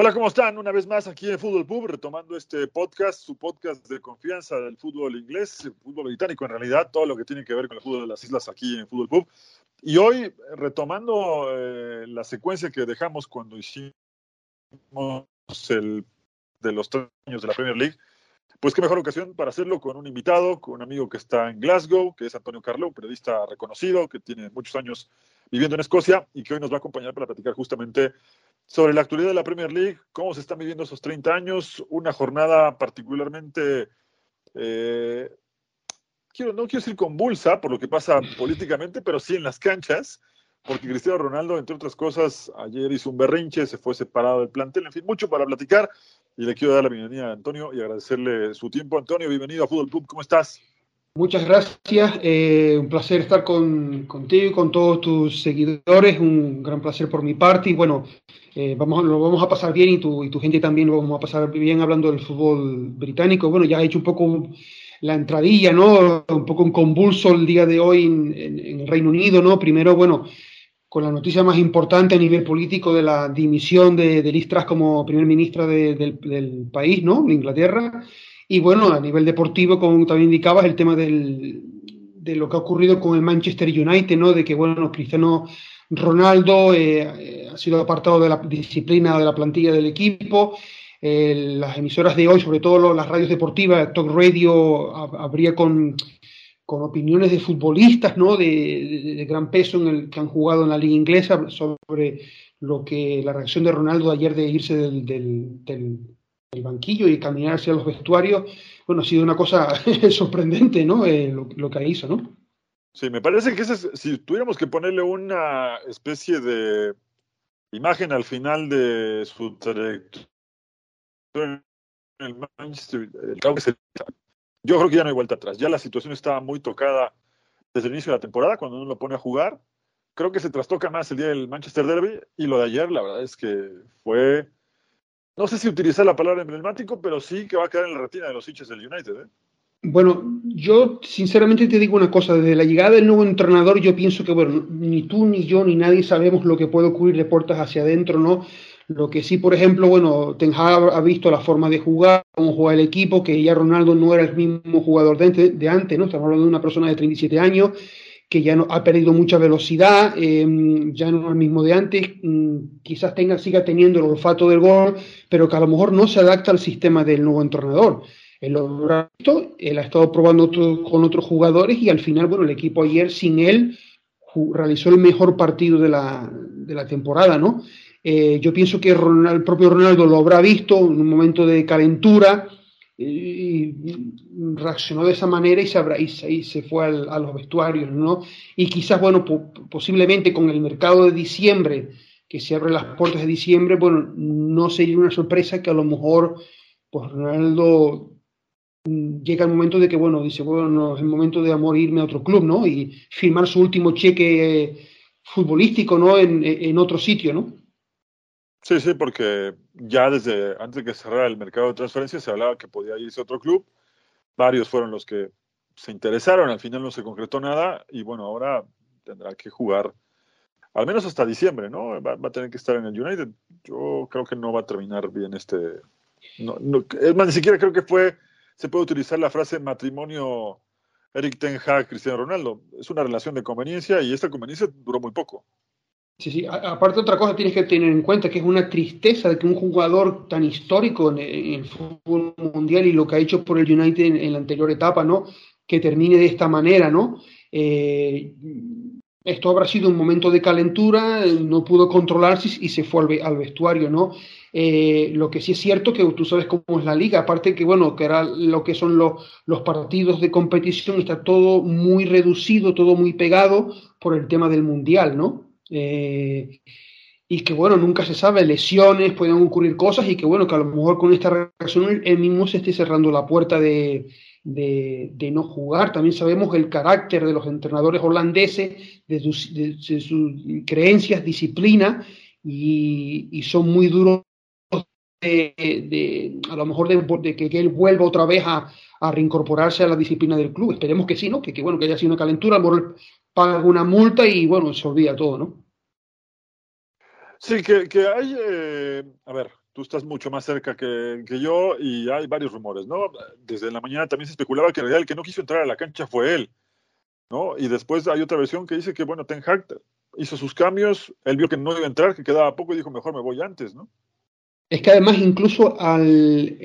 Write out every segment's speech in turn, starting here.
Hola, ¿cómo están? Una vez más aquí en Fútbol Pub, retomando este podcast, su podcast de confianza del fútbol inglés, el fútbol británico en realidad, todo lo que tiene que ver con el fútbol de las islas aquí en Fútbol Pub. Y hoy, retomando eh, la secuencia que dejamos cuando hicimos el de los tres años de la Premier League, pues qué mejor ocasión para hacerlo con un invitado, con un amigo que está en Glasgow, que es Antonio Carlo, periodista reconocido, que tiene muchos años viviendo en Escocia y que hoy nos va a acompañar para platicar justamente sobre la actualidad de la Premier League, cómo se están viviendo esos 30 años, una jornada particularmente, eh, quiero, no quiero decir convulsa por lo que pasa políticamente, pero sí en las canchas, porque Cristiano Ronaldo, entre otras cosas, ayer hizo un berrinche, se fue separado del plantel, en fin, mucho para platicar. Y le quiero dar la bienvenida a Antonio y agradecerle su tiempo. Antonio, bienvenido a Fútbol Club, ¿cómo estás? Muchas gracias, eh, un placer estar con, contigo y con todos tus seguidores, un gran placer por mi parte y bueno, eh, vamos, lo vamos a pasar bien y tu, y tu gente también lo vamos a pasar bien hablando del fútbol británico. Bueno, ya he hecho un poco la entradilla, ¿no? Un poco un convulso el día de hoy en, el Reino Unido, ¿no? Primero, bueno, con la noticia más importante a nivel político de la dimisión de, de Liz como primer ministra de, del, del país, ¿no? De Inglaterra. Y bueno, a nivel deportivo, como también indicabas, el tema del, de lo que ha ocurrido con el Manchester United, ¿no? De que, bueno, Cristiano Ronaldo eh, eh, ha sido apartado de la disciplina de la plantilla del equipo. Las emisoras de hoy, sobre todo las radios deportivas, Talk Radio, habría con, con opiniones de futbolistas, ¿no? De, gran peso en el que han jugado en la liga inglesa sobre lo que la reacción de Ronaldo ayer de irse del, del, del el banquillo y caminar hacia los vestuarios, bueno, ha sido una cosa sorprendente, ¿no? Eh, lo, lo, que hizo, ¿no? Sí, me parece que ese es, si tuviéramos que ponerle una especie de imagen al final de su trayectoria en el Manchester, el yo creo que ya no hay vuelta atrás. Ya la situación estaba muy tocada desde el inicio de la temporada, cuando uno lo pone a jugar. Creo que se trastoca más el día del Manchester Derby y lo de ayer, la verdad es que fue no sé si utilizar la palabra emblemático, pero sí que va a quedar en la retina de los hinchas del United. ¿eh? Bueno, yo sinceramente te digo una cosa, desde la llegada del nuevo entrenador yo pienso que, bueno, ni tú, ni yo, ni nadie sabemos lo que puede ocurrir de puertas hacia adentro, ¿no? Lo que sí, por ejemplo, bueno, Ten Hag ha visto la forma de jugar, cómo juega el equipo, que ya Ronaldo no era el mismo jugador de, de antes, ¿no? Estamos hablando de una persona de 37 años, que ya no, ha perdido mucha velocidad, eh, ya no es el mismo de antes, mm, quizás tenga, siga teniendo el olfato del gol, pero que a lo mejor no se adapta al sistema del nuevo entrenador. Él lo ha visto, él ha estado probando con otros jugadores y al final, bueno, el equipo ayer sin él realizó el mejor partido de la, de la temporada, ¿no? Eh, yo pienso que el propio Ronaldo lo habrá visto en un momento de calentura, y reaccionó de esa manera y se, habrá, y se, se fue a los vestuarios, ¿no? Y quizás, bueno, po posiblemente con el mercado de diciembre, que se abren las puertas de diciembre, bueno, no sería una sorpresa que a lo mejor, pues Ronaldo llega el momento de que, bueno, dice, bueno, es el momento de amor irme a otro club, ¿no? Y firmar su último cheque futbolístico, ¿no? En, en otro sitio, ¿no? Sí, sí, porque ya desde antes de que cerrara el mercado de transferencias se hablaba que podía irse a otro club. Varios fueron los que se interesaron, al final no se concretó nada y bueno, ahora tendrá que jugar al menos hasta diciembre, ¿no? Va, va a tener que estar en el United. Yo creo que no va a terminar bien este. No, no, es más, ni siquiera creo que fue. Se puede utilizar la frase matrimonio Eric Ten Hag, Cristiano Ronaldo. Es una relación de conveniencia y esta conveniencia duró muy poco. Sí, sí. aparte otra cosa tienes que tener en cuenta que es una tristeza de que un jugador tan histórico en, el fútbol mundial y lo que ha hecho por el United en, la anterior etapa, ¿no? Que termine de esta manera, ¿no? Eh, esto habrá sido un momento de calentura, no pudo controlarse y se fue al, vestuario, ¿no? Eh, lo que sí es cierto que tú sabes cómo es la liga, aparte que bueno, que era lo que son los, los partidos de competición, está todo muy reducido, todo muy pegado por el tema del mundial, ¿no? Eh, y que bueno, nunca se sabe, lesiones, pueden ocurrir cosas y que bueno, que a lo mejor con esta reacción él mismo se esté cerrando la puerta de, de, no jugar. También sabemos el carácter de los entrenadores holandeses, de sus, creencias, disciplina, y, son muy duros de, a lo mejor de, que, que, él vuelva otra vez a, reincorporarse a la disciplina del club. Esperemos que sí, ¿no? Que, bueno, que haya sido una calentura, mejor paga una multa y bueno, se olvida todo, ¿no? Sí, que, que hay, eh, a ver, tú estás mucho más cerca que, yo y hay varios rumores, ¿no? Desde la mañana también se especulaba que en realidad el que no quiso entrar a la cancha fue él, ¿no? Y después hay otra versión que dice que, bueno, Ten Hag hizo sus cambios, él vio que no iba a entrar, que quedaba poco y dijo, mejor me voy antes, ¿no? Es que además incluso al,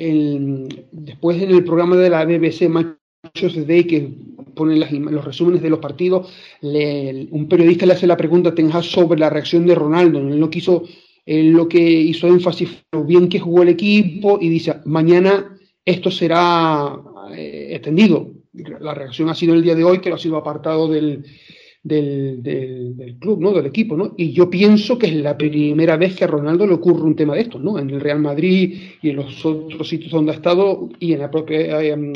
después en el programa de la BBC Matches Day que pone los resúmenes de los partidos, le, un periodista le hace la pregunta a Ten Hag sobre la reacción de Ronaldo. Él no quiso, él lo que hizo énfasis lo bien que jugó el equipo y dice, mañana esto será eh, extendido. La reacción ha sido el día de hoy, que lo ha sido apartado del, del, del, club, ¿no? Del equipo, ¿no? Y yo pienso que es la primera vez que a Ronaldo le ocurre un tema de estos, ¿no? En el Real Madrid y en los otros sitios donde ha estado y en la propia eh,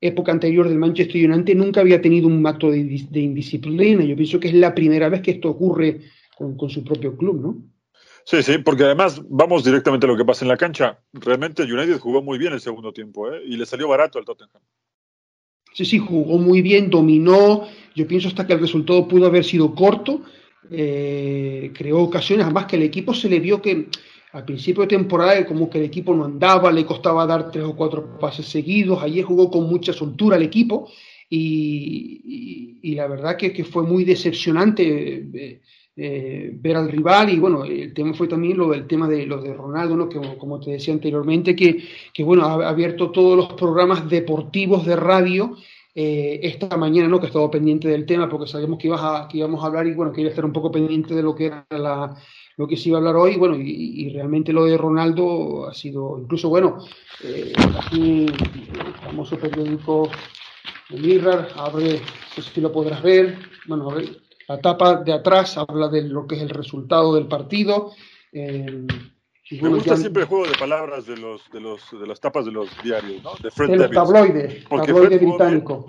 época anterior del Manchester United nunca había tenido un acto de, de indisciplina. Yo pienso que es la primera vez que esto ocurre con, con, su propio club, ¿no? Sí, sí, porque además vamos directamente a lo que pasa en la cancha. Realmente United jugó muy bien el segundo tiempo ¿eh? y le salió barato al Tottenham. Sí, sí, jugó muy bien, dominó. Yo pienso hasta que el resultado pudo haber sido corto. Eh, creó ocasiones, además que el equipo se le vio que al principio de temporada como que el equipo no andaba, le costaba dar tres o cuatro pases seguidos. Ayer jugó con mucha soltura el equipo y, y, la verdad que, que, fue muy decepcionante. Eh, ver al rival y bueno, el tema fue también lo del tema de lo de Ronaldo, ¿no? que como te decía anteriormente, que, que bueno, ha abierto todos los programas deportivos de radio eh, esta mañana, ¿no? que he estado pendiente del tema porque sabíamos que, ibas a, que íbamos a hablar y bueno, quería estar un poco pendiente de lo que era la, lo que se iba a hablar hoy, bueno, y, realmente lo de Ronaldo ha sido, incluso bueno, eh, aquí el famoso periódico Mirror, abre, no sé si lo podrás ver, bueno, a ver, la tapa de atrás habla de lo que es el resultado del partido. Eh, Me gusta siempre el juego de palabras de los de los de las tapas de los diarios, ¿no? De Fred de tabloide, tabloide británico.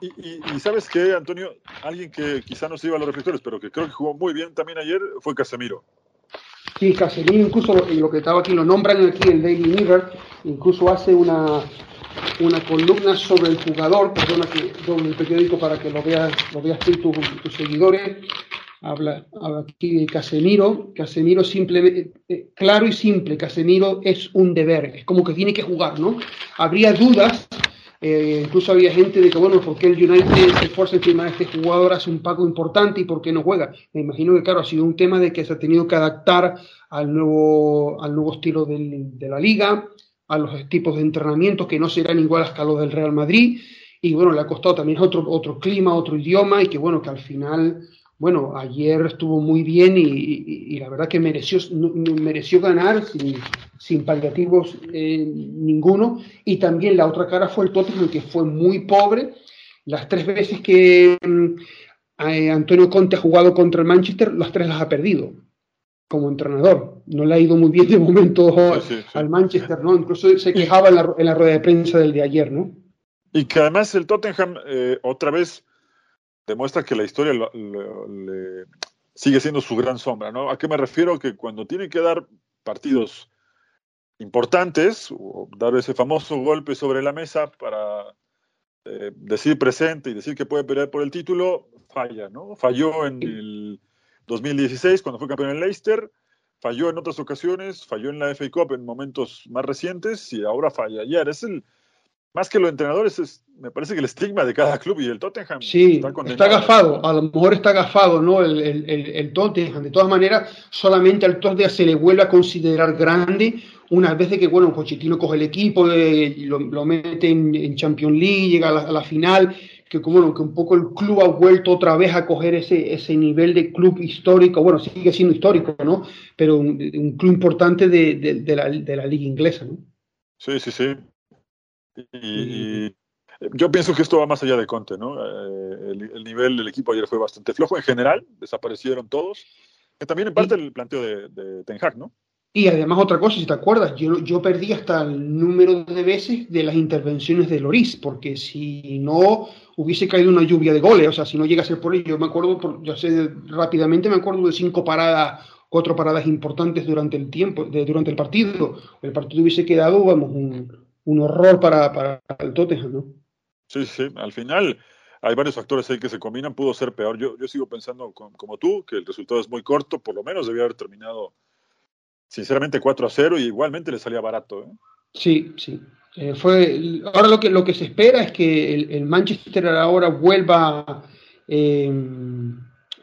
Y, y, y, sabes qué, Antonio, alguien que quizá no se iba a los reflectores, pero que creo que jugó muy bien también ayer fue Casemiro. Sí, Casemiro incluso lo, lo que estaba aquí, lo nombran aquí en Daily Mirror, incluso hace una, una columna sobre el jugador, perdona que doble el periódico para que lo veas, lo veas tú, tus, seguidores. Habla, habla, aquí de Casemiro. Casemiro simplemente, eh, claro y simple, Casemiro es un deber, es como que tiene que jugar, ¿no? Habría dudas, eh, incluso había gente de que, bueno, ¿por qué el United se esfuerza encima de este jugador, hace un pago importante y por qué no juega? Me imagino que, claro, ha sido un tema de que se ha tenido que adaptar al nuevo, al nuevo estilo del, de la liga, a los tipos de entrenamientos que no serán iguales que a los del Real Madrid. Y bueno, le ha costado también otro, otro clima, otro idioma, y que bueno, que al final, bueno, ayer estuvo muy bien y, la verdad que mereció, mereció ganar sin, sin paliativos eh, ninguno. Y también la otra cara fue el Tottenham, que fue muy pobre. Las tres veces que eh, Antonio Conte ha jugado contra el Manchester, las tres las ha perdido como entrenador. No le ha ido muy bien de momento sí, sí, sí. al Manchester, ¿no? Incluso se quejaba en la, en la, rueda de prensa del de ayer, ¿no? Y que además el Tottenham eh, otra vez demuestra que la historia lo, lo, le sigue siendo su gran sombra, ¿no? ¿A qué me refiero? Que cuando tiene que dar partidos importantes, o dar ese famoso golpe sobre la mesa para eh, decir presente y decir que puede pelear por el título, falla, ¿no? Falló en el 2016, cuando fue campeón en Leicester, falló en otras ocasiones, falló en la FA Cup en momentos más recientes y ahora falla ayer. Es el, más que los entrenadores, es, me parece que el estigma de cada club y el Tottenham sí, está, está agafado, a lo mejor está agafado ¿no? el, el, el, el, Tottenham. De todas maneras, solamente al Tottenham se le vuelve a considerar grande una vez de que, bueno, Pochettino coge el equipo, eh, lo, lo, mete en, en, Champions League, llega a la, a la final que como que un poco el club ha vuelto otra vez a coger ese, ese nivel de club histórico, bueno, sigue siendo histórico, ¿no? Pero un, un club importante de, de, de, la, de, la, liga inglesa, ¿no? Sí, sí, sí. Y, y, yo pienso que esto va más allá de Conte, ¿no? Eh, el, el, nivel del equipo ayer fue bastante flojo en general, desaparecieron todos, que también en parte el planteo de, de Ten Hag, ¿no? Y además otra cosa, si te acuerdas, yo, yo perdí hasta el número de veces de las intervenciones de Loris, porque si no hubiese caído una lluvia de goles, o sea, si no llega a ser por ello, yo me acuerdo, yo sé rápidamente, me acuerdo de cinco paradas, cuatro paradas importantes durante el tiempo, durante el partido. El partido hubiese quedado, vamos, un, un horror para, para el Tottenham, ¿no? Sí, sí, al final hay varios factores ahí que se combinan, pudo ser peor. Yo, yo sigo pensando como, como tú, que el resultado es muy corto, por lo menos debía haber terminado sinceramente 4 a 0 y igualmente le salía barato. ¿eh? Sí, sí. Eh, fue, ahora lo que, lo que se espera es que el, Manchester ahora vuelva eh,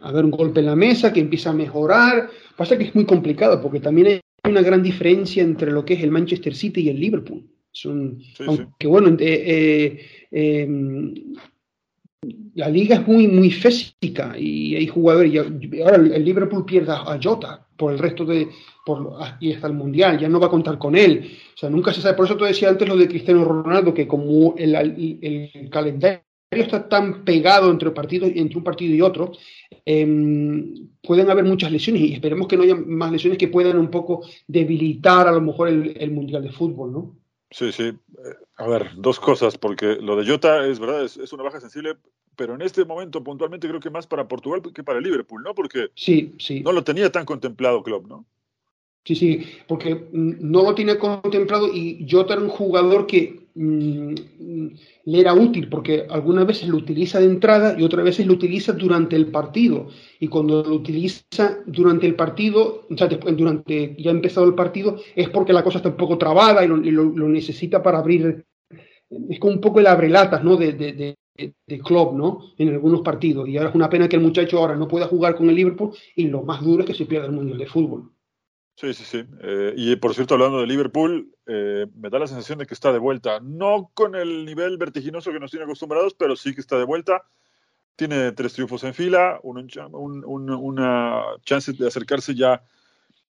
a ver un golpe en la mesa, que empiece a mejorar. Pasa que es muy complicado porque también hay una gran diferencia entre lo que es el Manchester City y el Liverpool. Son, aunque bueno, eh, la liga es muy, muy física y hay jugadores. Y ahora el Liverpool pierde a Jota por el resto de. Por, y hasta el mundial, ya no va a contar con él. O sea, nunca se sabe. Por eso te decía antes lo de Cristiano Ronaldo, que como el, calendario está tan pegado entre, partidos, entre un partido y otro, em, pueden haber muchas lesiones y esperemos que no haya más lesiones que puedan un poco debilitar a lo mejor el, el mundial de fútbol, ¿no? Sí, sí. Eh, a ver, dos cosas, porque lo de Jota es verdad, es, una baja sensible, pero en este momento puntualmente creo que más para Portugal que para Liverpool, ¿no? Porque sí, sí. no lo tenía tan contemplado Klopp, ¿no? Sí, sí, porque no lo tiene contemplado y Jota era un jugador que le era útil, porque algunas veces lo utiliza de entrada y otras veces lo utiliza durante el partido. Y cuando lo utiliza durante el partido, o sea, durante ya ha empezado el partido, es porque la cosa está un poco trabada y lo, necesita para abrir. Es como un poco el abrelatas, ¿no? De, de, de, club, ¿no? En algunos partidos. Y ahora es una pena que el muchacho ahora no pueda jugar con el Liverpool y lo más duro es que se pierda el Mundial de Fútbol. Sí, sí, sí. Eh, y por cierto, hablando de Liverpool, eh, me da la sensación de que está de vuelta. No con el nivel vertiginoso que nos tiene acostumbrados, pero sí que está de vuelta. Tiene tres triunfos en fila, una chance de acercarse ya,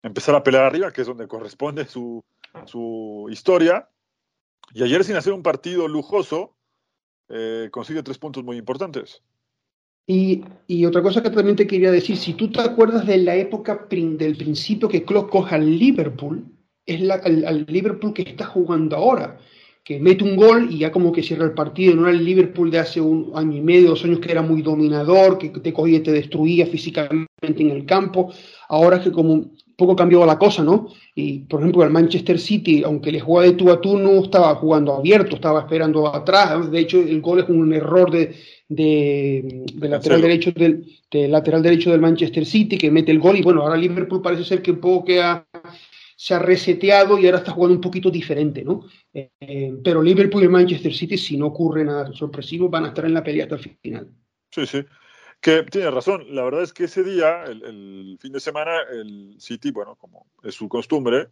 empezar a pelear arriba, que es donde corresponde su, su historia. Y ayer, sin hacer un partido lujoso, eh, consigue tres puntos muy importantes. Y, otra cosa que también te quería decir, si tú te acuerdas de la época del principio que Klopp coja al Liverpool, es la, el, Liverpool que está jugando ahora, que mete un gol y ya como que cierra el partido, no era el Liverpool de hace un año y medio, dos años que era muy dominador, que te cogía y te destruía físicamente en el campo, ahora es que como poco cambió la cosa, ¿no? Y por ejemplo, el Manchester City, aunque le juega de tú a tú, no estaba jugando abierto, estaba esperando atrás. De hecho, el gol es un error de, de, lateral derecho del lateral derecho del Manchester City que mete el gol. Y bueno, ahora Liverpool parece ser que un poco que se ha reseteado y ahora está jugando un poquito diferente, ¿no? Eh, pero Liverpool y Manchester City, si no ocurre nada sorpresivo, van a estar en la pelea hasta el final. Sí, sí. Que tiene razón, la verdad es que ese día, el, fin de semana, el City, bueno, como es su costumbre,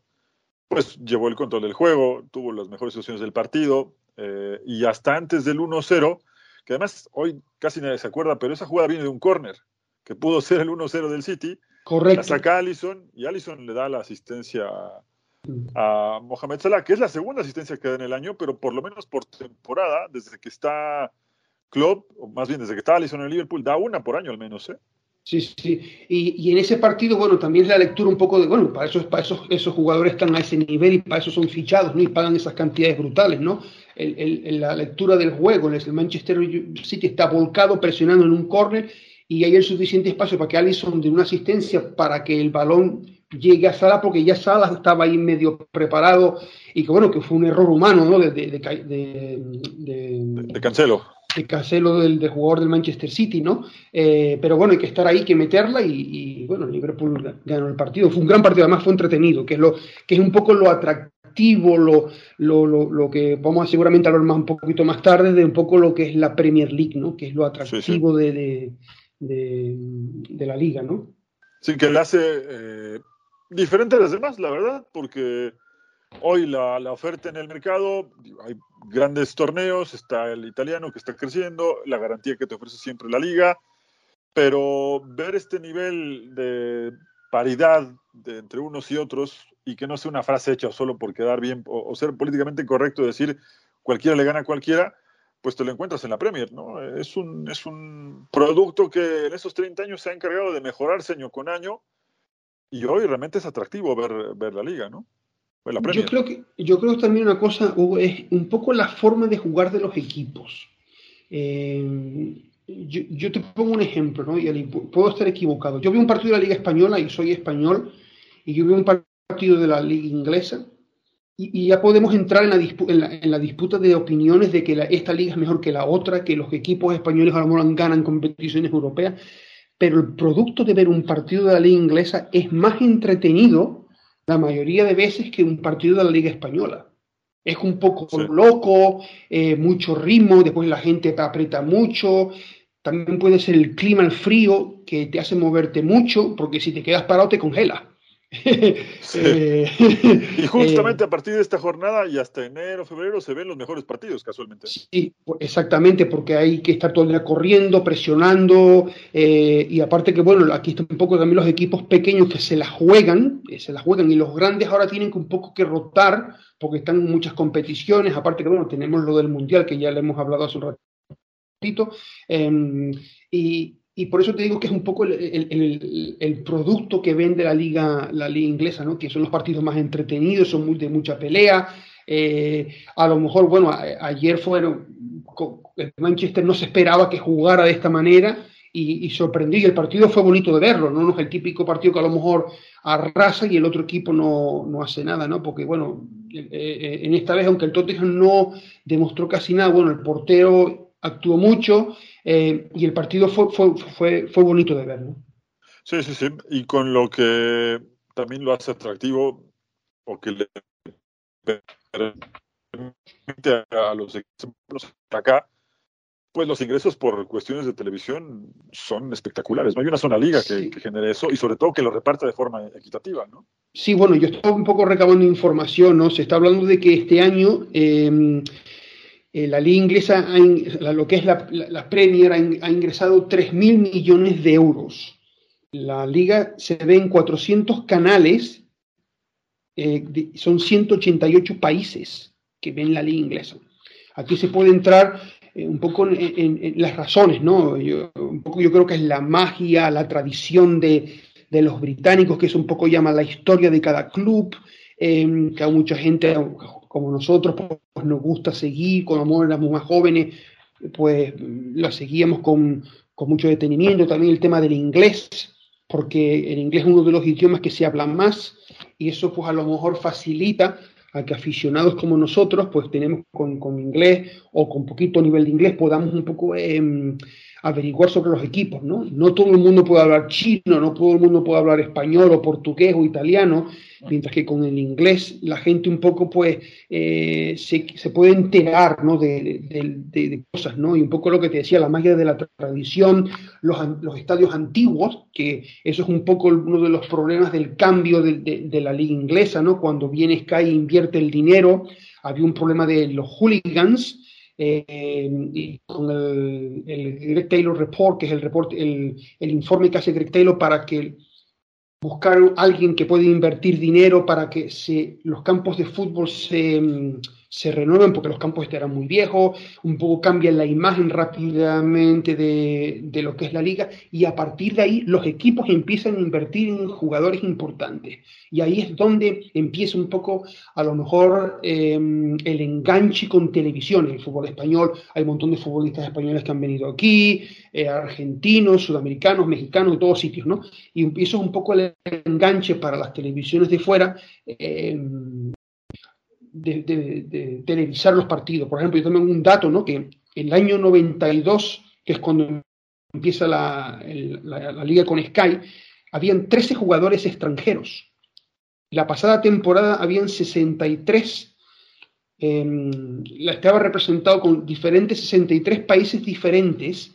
pues llevó el control del juego, tuvo las mejores situaciones del partido eh, y hasta antes del 1-0, que además hoy casi nadie se acuerda, pero esa jugada viene de un córner, que pudo ser el 1-0 del City. Correcto. La saca Allison y Allison le da la asistencia a Mohamed Salah, que es la segunda asistencia que da en el año, pero por lo menos por temporada, desde que está Club, o más bien desde que estaba Alisson en el Liverpool, da una por año al menos, ¿eh? Sí, sí. Y, en ese partido, bueno, también la lectura un poco de, bueno, para eso, para esos, esos jugadores están a ese nivel y para eso son fichados, ¿no? Y pagan esas cantidades brutales, ¿no? El, la lectura del juego, el Manchester City está volcado presionando en un córner y hay el suficiente espacio para que Alisson de una asistencia para que el balón llegue a Sala, porque ya Sala estaba ahí medio preparado y que bueno, que fue un error humano, ¿no? De, de, de, de Cancelo de Cancelo del, jugador del Manchester City, ¿no? Eh, pero bueno, hay que estar ahí, hay que meterla y, bueno, Liverpool ganó el partido. Fue un gran partido, además fue entretenido, que es, lo, que es un poco lo atractivo, lo, lo, lo, que vamos a seguramente hablar más un poquito más tarde, de un poco lo que es la Premier League, ¿no? Que es lo atractivo De, de, la liga, ¿no? Sí, que le hace eh, diferente a las demás, la verdad, porque hoy la, la, oferta en el mercado, hay grandes torneos, está el italiano que está creciendo, la garantía que te ofrece siempre la liga, pero ver este nivel de paridad entre unos y otros y que no sea una frase hecha solo por quedar bien o, ser políticamente correcto decir cualquiera le gana a cualquiera, pues te lo encuentras en la Premier, ¿no? Es un, es un producto que en esos 30 años se ha encargado de mejorarse año con año y hoy realmente es atractivo ver, ver la liga, ¿no? Yo creo que yo creo también una cosa, Hugo, es un poco la forma de jugar de los equipos. Eh, yo, te pongo un ejemplo, ¿no? Y puedo estar equivocado. Yo vi un partido de la Liga Española y soy español, y yo vi un partido de la Liga Inglesa, y, ya podemos entrar en la, en la, disputa de opiniones de que esta liga es mejor que la otra, que los equipos españoles a lo mejor ganan competiciones europeas, pero el producto de ver un partido de la Liga Inglesa es más entretenido la mayoría de veces que un partido de la Liga Española. Es un poco loco, eh, mucho ritmo, después la gente aprieta mucho. También puede ser el clima, el frío, que te hace moverte mucho, porque si te quedas parado te congela. Eh, y justamente eh, a partir de esta jornada y hasta enero, febrero se ven los mejores partidos, casualmente. Sí, exactamente, porque hay que estar todo el día corriendo, presionando, y aparte que, bueno, aquí están un poco también los equipos pequeños que se la juegan, se la juegan, y los grandes ahora tienen que un poco que rotar porque están en muchas competiciones, aparte que, bueno, tenemos lo del Mundial, que ya le hemos hablado hace un ratito, em, y, y, por eso te digo que es un poco el, el, producto que vende la liga, la liga inglesa, ¿no? que son los partidos más entretenidos, son muy, de mucha pelea, eh, a lo mejor, bueno, ayer fueron, el Manchester no se esperaba que jugara de esta manera, y, sorprendió y el partido fue bonito de verlo, no, no es el típico partido que a lo mejor arrasa y el otro equipo no, no hace nada, ¿no? Porque bueno, eh, eh, en esta vez, aunque el Tottenham no demostró casi nada, bueno, el portero actuó mucho eh, y el partido fue, fue, fue, fue, bonito de ver, ¿no? Sí, sí, sí. Y con lo que también lo hace atractivo o que le permite a los equipos acá pues los ingresos por cuestiones de televisión son espectaculares. No hay una zona liga que, genere eso y sobre todo que lo reparta de forma equitativa, ¿no? Sí, bueno, yo estoy un poco recabando información, ¿no? Se está hablando de que este año em, eh, la liga inglesa, lo que es la, Premier, ha, ingresado 3 mil millones de euros. La liga se ve en 400 canales, eh, son 188 países que ven la liga inglesa. Aquí se puede entrar eh, un poco en, las razones, ¿no? Yo, un poco yo creo que es la magia, la tradición de, de los británicos, que es un poco llama la historia de cada club, em, que a mucha gente como nosotros pues, nos gusta seguir, cuando éramos más jóvenes, pues la seguíamos con, con mucho detenimiento, también el tema del inglés, porque el inglés es uno de los idiomas que se hablan más y eso pues a lo mejor facilita a que aficionados como nosotros, pues tenemos con, con inglés o con poquito nivel de inglés, podamos un poco eh, averiguar sobre los equipos, ¿no? No todo el mundo puede hablar chino, no todo el mundo puede hablar español o portugués o italiano, mientras que con el inglés la gente un poco pues eh, se, se, puede enterar ¿no? de, de, de, cosas, ¿no? Y un poco lo que te decía, la magia de la tradición, los, los estadios antiguos, que eso es un poco uno de los problemas del cambio de, la liga inglesa, ¿no? Cuando viene Sky e invierte el dinero, había un problema de los hooligans, eh, y con el, el, Greg Taylor Report, que es el, report, el, el, informe que hace Greg Taylor para que buscar a alguien que pueda invertir dinero para que se, los campos de fútbol se, se renueven porque los campos estarán muy viejos, un poco cambian la imagen rápidamente de, de, lo que es la liga y a partir de ahí los equipos empiezan a invertir en jugadores importantes. Y ahí es donde empieza un poco a lo mejor eh, el enganche con televisión. En el fútbol español hay un montón de futbolistas españoles que han venido aquí, eh, argentinos, sudamericanos, mexicanos, de todos sitios, ¿no? Y eso es un poco el enganche para las televisiones de fuera. Eh, televisar los partidos. Por ejemplo, yo tengo un dato, ¿no? Que el año 92, que es cuando empieza la, la, liga con Sky, habían 13 jugadores extranjeros. La pasada temporada habían 63. Em, estaba representado con diferentes 63 países diferentes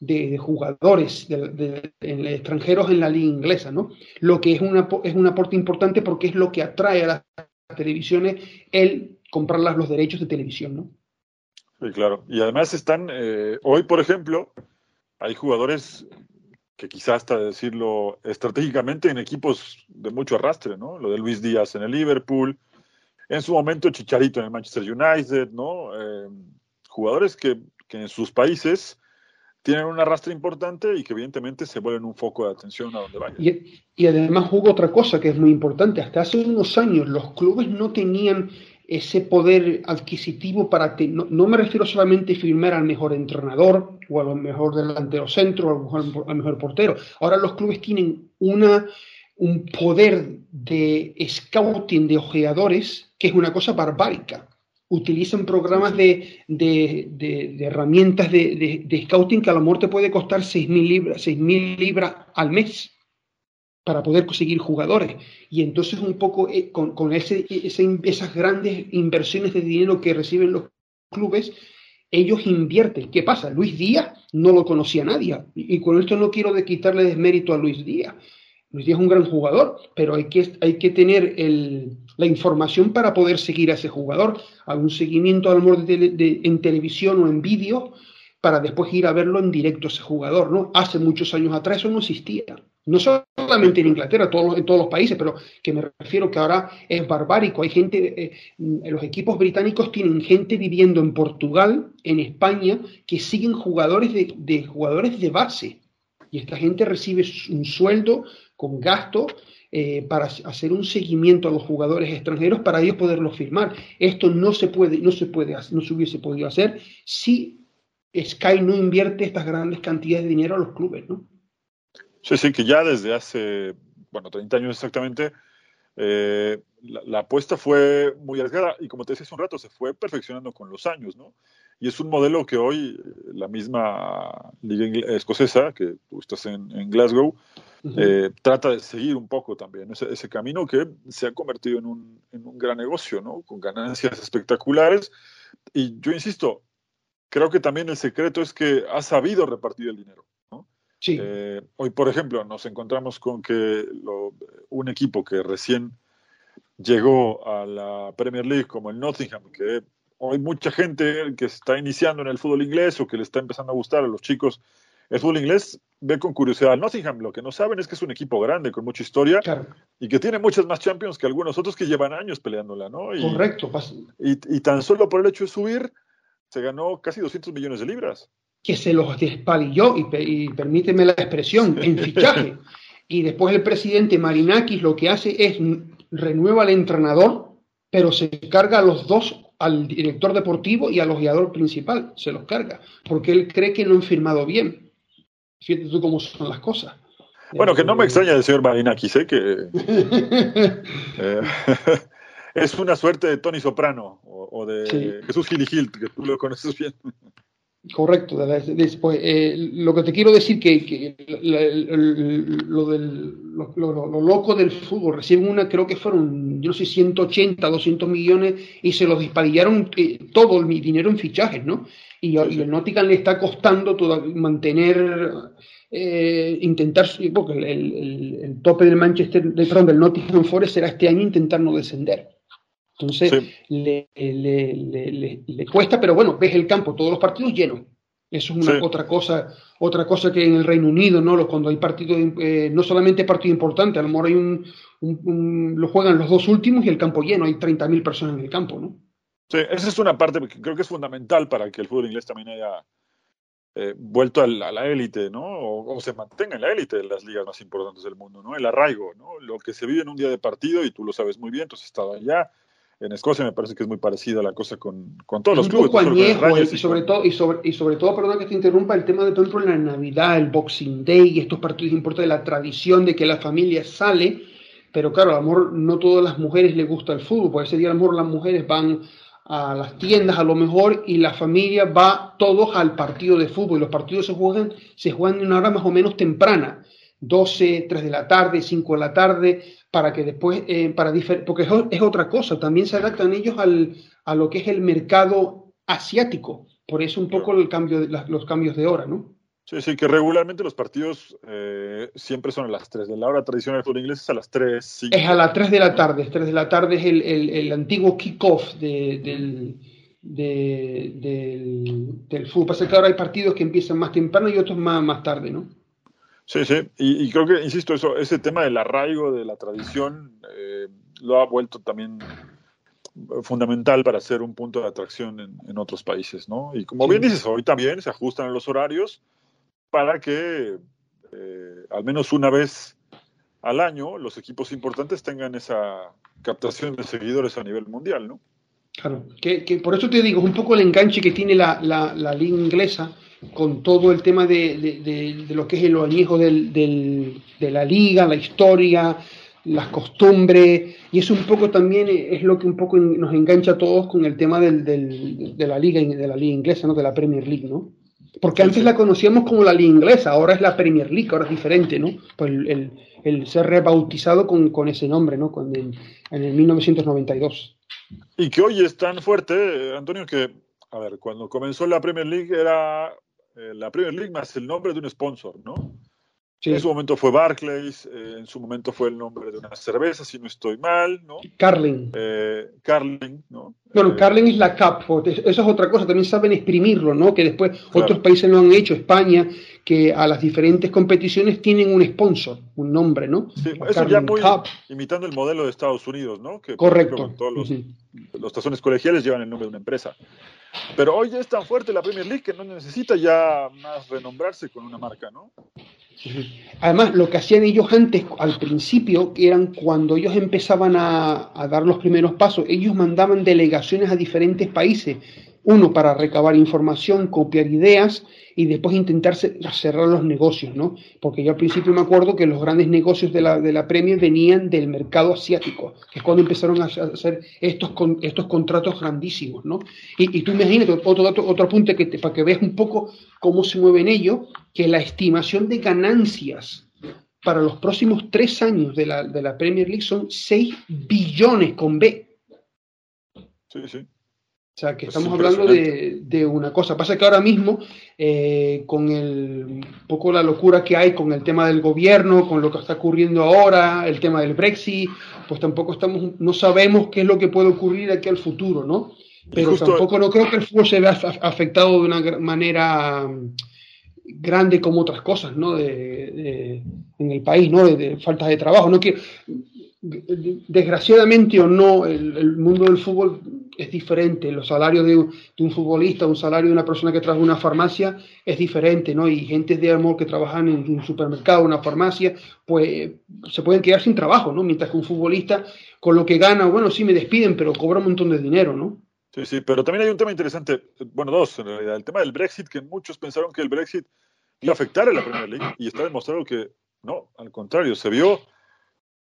de, jugadores de, extranjeros en la liga inglesa, ¿no? Lo que es, una, es un aporte importante porque es lo que atrae a las televisiones el comprar los derechos de televisión, ¿no? Sí, claro. Y además están, eh, hoy por ejemplo, hay jugadores que quizás hasta decirlo estratégicamente en equipos de mucho arrastre, ¿no? Lo de Luis Díaz en el Liverpool, en su momento Chicharito en el Manchester United, ¿no? Eh, jugadores que, que en sus países tienen un arrastre importante y que evidentemente se vuelven un foco de atención a donde vayan. Y, además hubo otra cosa que es muy importante. Hasta hace unos años los clubes no tenían ese poder adquisitivo para... no, no, me refiero solamente a firmar al mejor entrenador o al mejor delantero centro o al mejor, al mejor portero. Ahora los clubes tienen una, un poder de scouting de ojeadores que es una cosa barbárica utilizan programas de, de, de, herramientas de, scouting que a lo mejor te puede costar 6.000 libras, libras al mes para poder conseguir jugadores. Y entonces un poco eh, con, ese, esas grandes inversiones de dinero que reciben los clubes, ellos invierten. ¿Qué pasa? Luis Díaz no lo conocía nadie. Y con esto no quiero quitarle desmérito a Luis Díaz. Luis Díaz es un gran jugador, pero hay que, hay que tener la información para poder seguir a ese jugador. Algún seguimiento a lo mejor en televisión o en vídeo para después ir a verlo en directo ese jugador, ¿no? Hace muchos años atrás eso no existía. No solamente en Inglaterra, en todos los países, pero que me refiero que ahora es barbárico. Hay gente, eh, los equipos británicos tienen gente viviendo en Portugal, en España, que siguen jugadores de, jugadores de base. Y esta gente recibe un sueldo con gasto eh, para hacer un seguimiento a los jugadores extranjeros para ellos poderlos firmar. Esto no se puede, no se puede, no se hubiese podido hacer si Sky no invierte estas grandes cantidades de dinero a los clubes, ¿no? Sí, sí, que ya desde hace, bueno, 30 años exactamente, eh, la, apuesta fue muy arriesgada y como te decía hace un rato, se fue perfeccionando con los años, ¿no? Y es un modelo que hoy la misma liga escocesa, que tú estás en, Glasgow, eh, trata de seguir un poco también ese, camino que se ha convertido en un, en un gran negocio, ¿no? Con ganancias espectaculares. Y yo insisto, creo que también el secreto es que ha sabido repartir el dinero. Sí. Eh, hoy, por ejemplo, nos encontramos con que un equipo que recién llegó a la Premier League como el Nottingham, que hoy mucha gente que está iniciando en el fútbol inglés o que le está empezando a gustar a los chicos el fútbol inglés, ve con curiosidad al Nottingham. Lo que no saben es que es un equipo grande, con mucha historia y que tiene muchas más Champions que algunos otros que llevan años peleándola, ¿no? Correcto. Y, y tan solo por el hecho de subir, se ganó casi 200 millones de libras. Que se los despalilló, y, y permíteme la expresión, en fichaje. y después el presidente Marinakis lo que hace es renueva al entrenador, pero se carga a los dos, al director deportivo y al ojeador principal, se los carga, porque él cree que no han firmado bien. Fíjate tú cómo son las cosas. Bueno, que no me extraña el señor Marinakis, ¿eh? que eh, es una suerte de Tony Soprano o, de Jesús Gil que tú lo conoces bien. Correcto. Después, eh, lo que te quiero decir que, que lo, del, lo, loco del fútbol reciben una, creo que fueron, yo no sé, 180, 200 millones y se los disparillaron eh, todo el dinero en fichajes, ¿no? Y, el Nottingham le está costando mantener, eh, intentar, porque el, el, tope del Manchester, de, perdón, del Nottingham Forest será este año intentar no descender. Entonces, le, le, cuesta, pero bueno, ves el campo, todos los partidos llenos. Eso es una otra cosa, otra cosa que en el Reino Unido, ¿no? Cuando hay partidos, eh, no solamente partido importante, a lo mejor hay un, lo juegan los dos últimos y el campo lleno, hay 30.000 personas en el campo, ¿no? Sí, esa es una parte que creo que es fundamental para que el fútbol inglés también haya eh, vuelto a la élite, ¿no? O, o, se mantenga en la élite de las ligas más importantes del mundo, ¿no? El arraigo, ¿no? Lo que se vive en un día de partido, y tú lo sabes muy bien, tú has estado allá, en Escocia me parece que es muy parecida la cosa con, todos los clubes. y, sobre todo, y, sobre, y sobre todo, perdón que te interrumpa, el tema de, por ejemplo, la Navidad, el Boxing Day y estos partidos importantes, la tradición de que la familia sale, pero claro, a amor no todas las mujeres les gusta el fútbol, por ese día a lo mejor las mujeres van a las tiendas a lo mejor y la familia va todos al partido de fútbol y los partidos se juegan, se juegan en una hora más o menos temprana, 12, 3 de la tarde, 5 de la tarde, para que después, eh, para porque es, otra cosa, también se adaptan ellos al, a lo que es el mercado asiático, por eso un poco el cambio de, los cambios de hora, ¿no? Sí, sí, que regularmente los partidos eh, siempre son a las 3 de la hora tradicional del fútbol inglés es a las 3, 5. Es a las 3 de la tarde, es 3 de la tarde es el, el, el antiguo kickoff de, del, de, del, del, fútbol. Pasa que ahora hay partidos que empiezan más temprano y otros más, más tarde, ¿no? Sí, sí, y, creo que, insisto, eso, ese tema del arraigo, de la tradición, eh, lo ha vuelto también fundamental para ser un punto de atracción en, otros países, ¿no? Y como bien dices, hoy también se ajustan los horarios para que eh, al menos una vez al año los equipos importantes tengan esa captación de seguidores a nivel mundial, ¿no? Claro, que, por eso te digo, es un poco el enganche que tiene la, la, la liga inglesa, con todo el tema de, lo que es el añejo de la liga, la historia, las costumbres, y eso un poco también es lo que un poco nos engancha a todos con el tema de la liga de la liga inglesa, ¿no? de la Premier League, ¿no? Porque antes la conocíamos como la liga inglesa, ahora es la Premier League, ahora es diferente, ¿no? Pues el, el, ser rebautizado con, con, ese nombre, ¿no? Con en el 1992. Y que hoy es tan fuerte, Antonio, que, a ver, cuando comenzó la Premier League era eh, la Premier League más el nombre de un sponsor, ¿no? En su momento fue Barclays, eh, en su momento fue el nombre de una cerveza, si no estoy mal, ¿no? Carling. Eh, Carling, ¿no? Bueno, Carling es la CAP, eso es otra cosa, también saben exprimirlo, ¿no? Que después otros países lo han hecho, España, que a las diferentes competiciones tienen un sponsor, un nombre, ¿no? Sí, eso ya muy imitando el modelo de Estados Unidos, ¿no? Que, Correcto. todos los, los tazones colegiales llevan el nombre de una empresa. Pero hoy ya es tan fuerte la Premier League que no necesita ya más renombrarse con una marca, ¿no? Además, lo que hacían ellos antes, al principio, eran cuando ellos empezaban a, a, dar los primeros pasos, ellos mandaban delegaciones a diferentes países uno, para recabar información, copiar ideas y después intentar cerrar los negocios, ¿no? Porque yo al principio me acuerdo que los grandes negocios de la, de la Premier venían del mercado asiático, que es cuando empezaron a hacer estos, estos contratos grandísimos, ¿no? Y, tú imagínate, otro, otro, otro apunte que para que veas un poco cómo se mueven ellos, que la estimación de ganancias para los próximos tres años de la, de la Premier League son 6 billones con B. Sí, sí. O sea, que estamos hablando de, una cosa. Pasa que ahora mismo, eh, con el un poco la locura que hay con el tema del gobierno, con lo que está ocurriendo ahora, el tema del Brexit, pues tampoco estamos, no sabemos qué es lo que puede ocurrir de aquí al futuro, ¿no? Pero tampoco no creo que el fútbol se vea afectado de una manera mm, grande como otras cosas, ¿no? De, en el país, ¿no? De, falta de trabajo. No quiero, desgraciadamente o no, el, mundo del fútbol es diferente. Los salarios de, un futbolista, un salario de una persona que trabaja en una farmacia es diferente, ¿no? Y gente de amor que trabajan en un supermercado, una farmacia, pues se pueden quedar sin trabajo, ¿no? Mientras que un futbolista, con lo que gana, bueno, sí me despiden, pero cobra un montón de dinero, ¿no? Sí, sí, pero también hay un tema interesante, bueno, dos en realidad. El tema del Brexit, que muchos pensaron que el Brexit iba a afectar a la Premier League y está demostrado que no, al contrario, se vio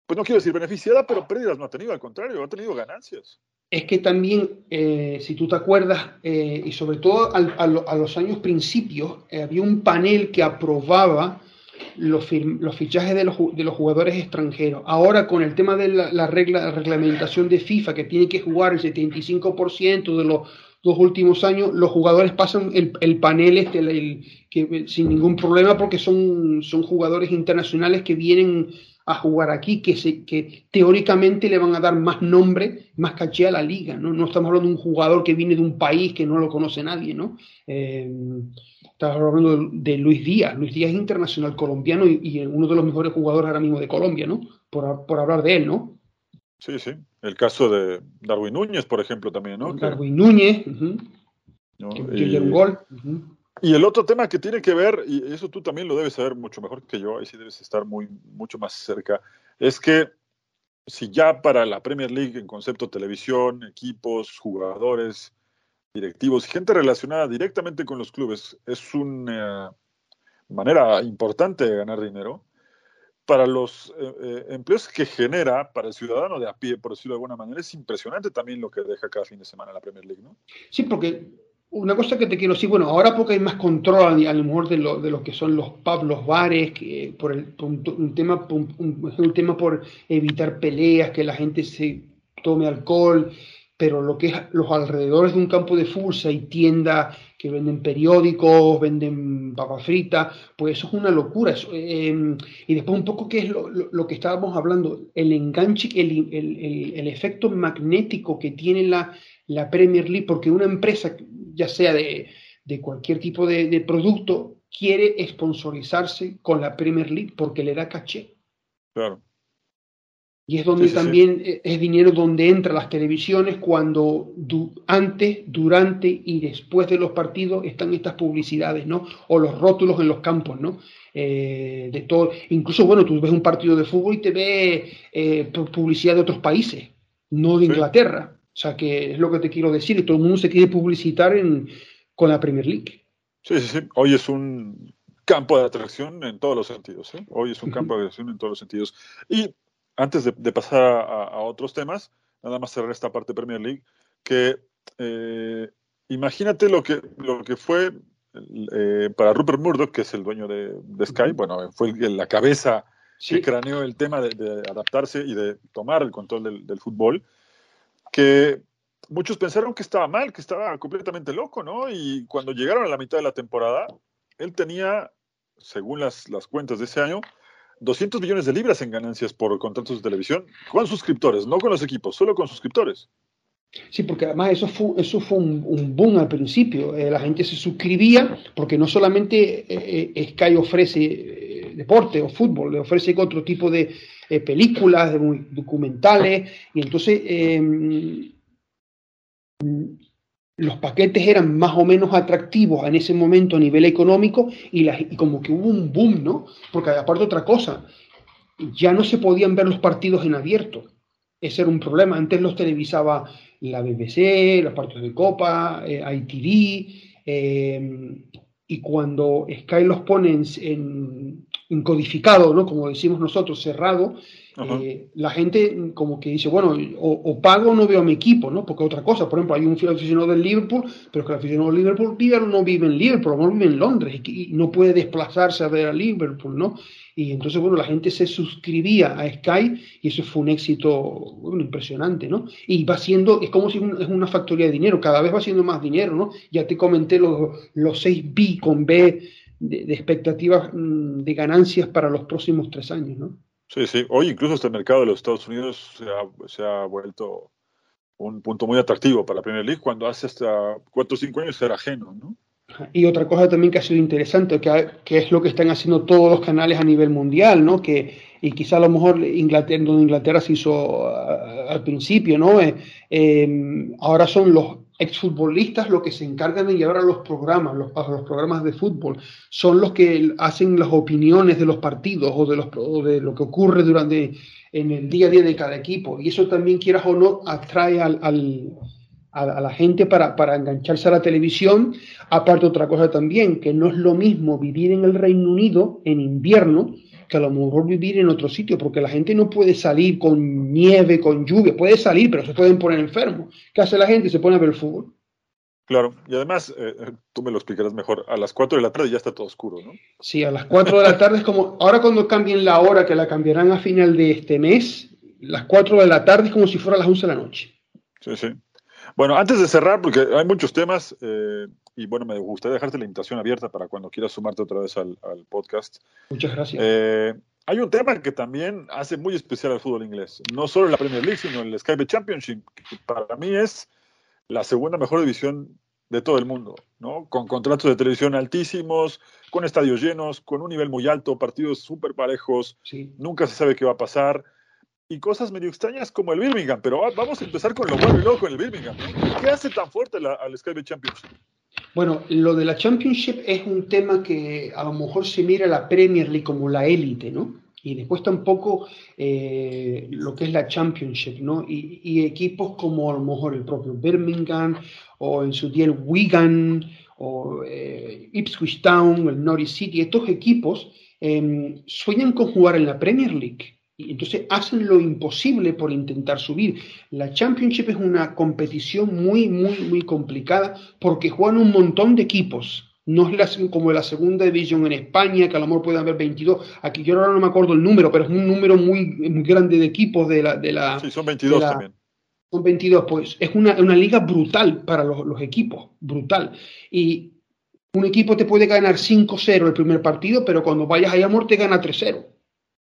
pues no quiero decir beneficiada, pero pérdidas no ha tenido, al contrario, ha tenido ganancias. Es que también, eh, si tú te acuerdas, eh, y sobre todo a, los años principios, eh, había un panel que aprobaba los, fichajes de los, jugadores extranjeros. Ahora, con el tema de la, regla, la reglamentación de FIFA, que tiene que jugar el 75% de los dos últimos años, los jugadores pasan el, panel este, que, sin ningún problema, porque son, son jugadores internacionales que vienen a jugar aquí, que, se, que teóricamente le van a dar más nombre, más caché a la liga, ¿no? No estamos hablando de un jugador que viene de un país que no lo conoce nadie, ¿no? Eh, estamos hablando de, Luis Díaz. Luis Díaz es internacional colombiano y, uno de los mejores jugadores ahora mismo de Colombia, ¿no? Por, por hablar de él, ¿no? Sí, sí. El caso de Darwin Núñez, por ejemplo, también, ¿no? Darwin Núñez, que un gol. Y el otro tema que tiene que ver, y eso tú también lo debes saber mucho mejor que yo, ahí sí debes estar muy, mucho más cerca, es que si ya para la Premier League en concepto televisión, equipos, jugadores, directivos gente relacionada directamente con los clubes es una manera importante de ganar dinero, para los eh, eh, empleos que genera para el ciudadano de a pie, por decirlo de alguna manera, es impresionante también lo que deja cada fin de semana la Premier League, ¿no? Sí, porque una cosa que te quiero decir, bueno, ahora porque hay más control a, lo mejor de lo, de lo que son los pubs, los bares, que por el, un, tema, un, tema por evitar peleas, que la gente se tome alcohol, pero lo que es los alrededores de un campo de fútbol, hay tiendas que venden periódicos, venden papas fritas, pues eso es una locura. Em, y después un poco qué es lo, lo, que estábamos hablando, el enganche, el, el, el, efecto magnético que tiene la, la Premier League, porque una empresa ya sea de, cualquier tipo de, producto, quiere sponsorizarse con la Premier League porque le da caché. Claro. Y es donde también es dinero donde entran las televisiones cuando antes, durante y después de los partidos están estas publicidades, ¿no? O los rótulos en los campos, ¿no? Eh, de todo. Incluso, bueno, tú ves un partido de fútbol y te ve eh, publicidad de otros países, no de Inglaterra. O sea, que es lo que te quiero decir, y todo el mundo se quiere publicitar con la Premier League. Sí, sí, sí. Hoy es un campo de atracción en todos los sentidos. ¿eh? Hoy es un campo de atracción en todos los sentidos. Y antes de, pasar a, otros temas, nada más cerrar esta parte de Premier League, que eh, imagínate lo que, lo que fue eh, para Rupert Murdoch, que es el dueño de, Sky, bueno, fue la cabeza que craneó el tema de, adaptarse y de tomar el control del, fútbol, que muchos pensaron que estaba mal, que estaba completamente loco, ¿no? Y cuando llegaron a la mitad de la temporada, él tenía, según las, las cuentas de ese año, 200 millones de libras en ganancias por contratos de televisión con suscriptores, no con los equipos, solo con suscriptores. Sí, porque además eso fue, eso fue un, boom al principio. Eh, la gente se suscribía porque no solamente eh, eh, Sky ofrece deporte o fútbol, le ofrece otro tipo de películas, de documentales, y entonces em, los paquetes eran más o menos atractivos en ese momento a nivel económico y, como que hubo un boom, ¿no? Porque aparte otra cosa, ya no se podían ver los partidos en abierto. Ese era un problema. Antes los televisaba la BBC, los partidos de Copa, eh, ITV, eh, y cuando Sky los pone en, codificado, ¿no? como decimos nosotros, cerrado, eh, la gente como que dice, bueno, o, pago o no veo a mi equipo, ¿no? Porque otra cosa, por ejemplo, hay un aficionado del Liverpool, pero es que el aficionado del Liverpool vive, no vive en Liverpool, no vive en Londres y, no puede desplazarse a ver a Liverpool, ¿no? Y entonces, bueno, la gente se suscribía a Sky y eso fue un éxito impresionante, ¿no? Y va siendo, es como si es una factoría de dinero, cada vez va siendo más dinero, ¿no? Ya te comenté los, los 6 B con B de, expectativas mm, de ganancias para los próximos tres años, ¿no? Sí, sí. Hoy incluso este mercado de los Estados Unidos se ha, se ha vuelto un punto muy atractivo para la Premier League cuando hace hasta cuatro o cinco años era ajeno, ¿no? Y otra cosa también que ha sido interesante, que, que, es lo que están haciendo todos los canales a nivel mundial, ¿no? Que, y quizá a lo mejor Inglaterra, donde Inglaterra se hizo al principio, ¿no? Eh, em, ahora son los exfutbolistas los que se encargan de llevar a los programas, los, los programas de fútbol, son los que hacen las opiniones de los partidos o de, los, de lo que ocurre durante en el día a día de cada equipo. Y eso también, quieras o no, atrae al a, la gente para, para, engancharse a la televisión. Aparte otra cosa también, que no es lo mismo vivir en el Reino Unido en invierno que a lo mejor vivir en otro sitio, porque la gente no puede salir con nieve, con lluvia, puede salir, pero se pueden poner enfermos. ¿Qué hace la gente? Se pone a ver el fútbol. Claro, y además, eh, eh, tú me lo explicarás mejor, a las 4 de la tarde ya está todo oscuro, ¿no? Sí, a las 4 de la tarde es como, ahora cuando cambien la hora, que la cambiarán a final de este mes, las 4 de la tarde es como si fuera las 11 de la noche. Sí, sí. Bueno, antes de cerrar, porque hay muchos temas, eh, y bueno, me gustaría dejarte la invitación abierta para cuando quieras sumarte otra vez al, podcast. Muchas gracias. Eh, hay un tema que también hace muy especial al fútbol inglés, no solo en la Premier League, sino en el Sky Championship, que para mí es la segunda mejor división de todo el mundo, ¿no? Con contratos de televisión altísimos, con estadios llenos, con un nivel muy alto, partidos súper parejos, nunca se sabe qué va a pasar y cosas medio extrañas como el Birmingham, pero vamos a empezar con lo bueno y luego con el Birmingham. ¿Qué hace tan fuerte al Sky Championship? Bueno, lo de la Championship es un tema que a lo mejor se mira la Premier League como la élite, ¿no? Y después tampoco eh, lo que es la Championship, ¿no? Y, equipos como a lo mejor el propio Birmingham o en su día el Wigan o eh, Ipswich Town, el Norwich City, estos equipos eh, sueñan con jugar en la Premier League y entonces hacen lo imposible por intentar subir. La Championship es una competición muy, muy, muy complicada porque juegan un montón de equipos. No es como la segunda división en España, que a lo mejor pueden haber 22. Aquí yo ahora no me acuerdo el número, pero es un número muy, muy grande de equipos de la... De la sí, son 22 también. Son 22, pues es una, una liga brutal para los, los equipos, brutal. Y un equipo te puede ganar 5-0 el primer partido, pero cuando vayas a amor te gana 3-0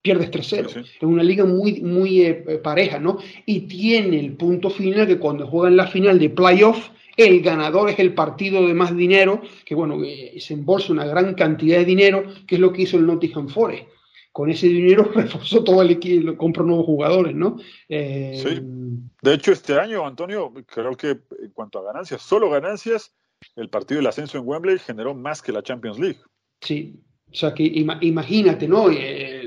pierdes 3-0. Es una liga muy, muy eh, pareja, ¿no? Y tiene el punto final que cuando juegan la final de playoff, el ganador es el partido de más dinero, que bueno, eh, se embolsa una gran cantidad de dinero, que es lo que hizo el Nottingham Forest. Con ese dinero reforzó todo el equipo, compró nuevos jugadores, ¿no? Eh, sí. De hecho, este año, Antonio, creo que en cuanto a ganancias, solo ganancias, el partido del ascenso en Wembley generó más que la Champions League. Sí, o sea que imagínate, ¿no?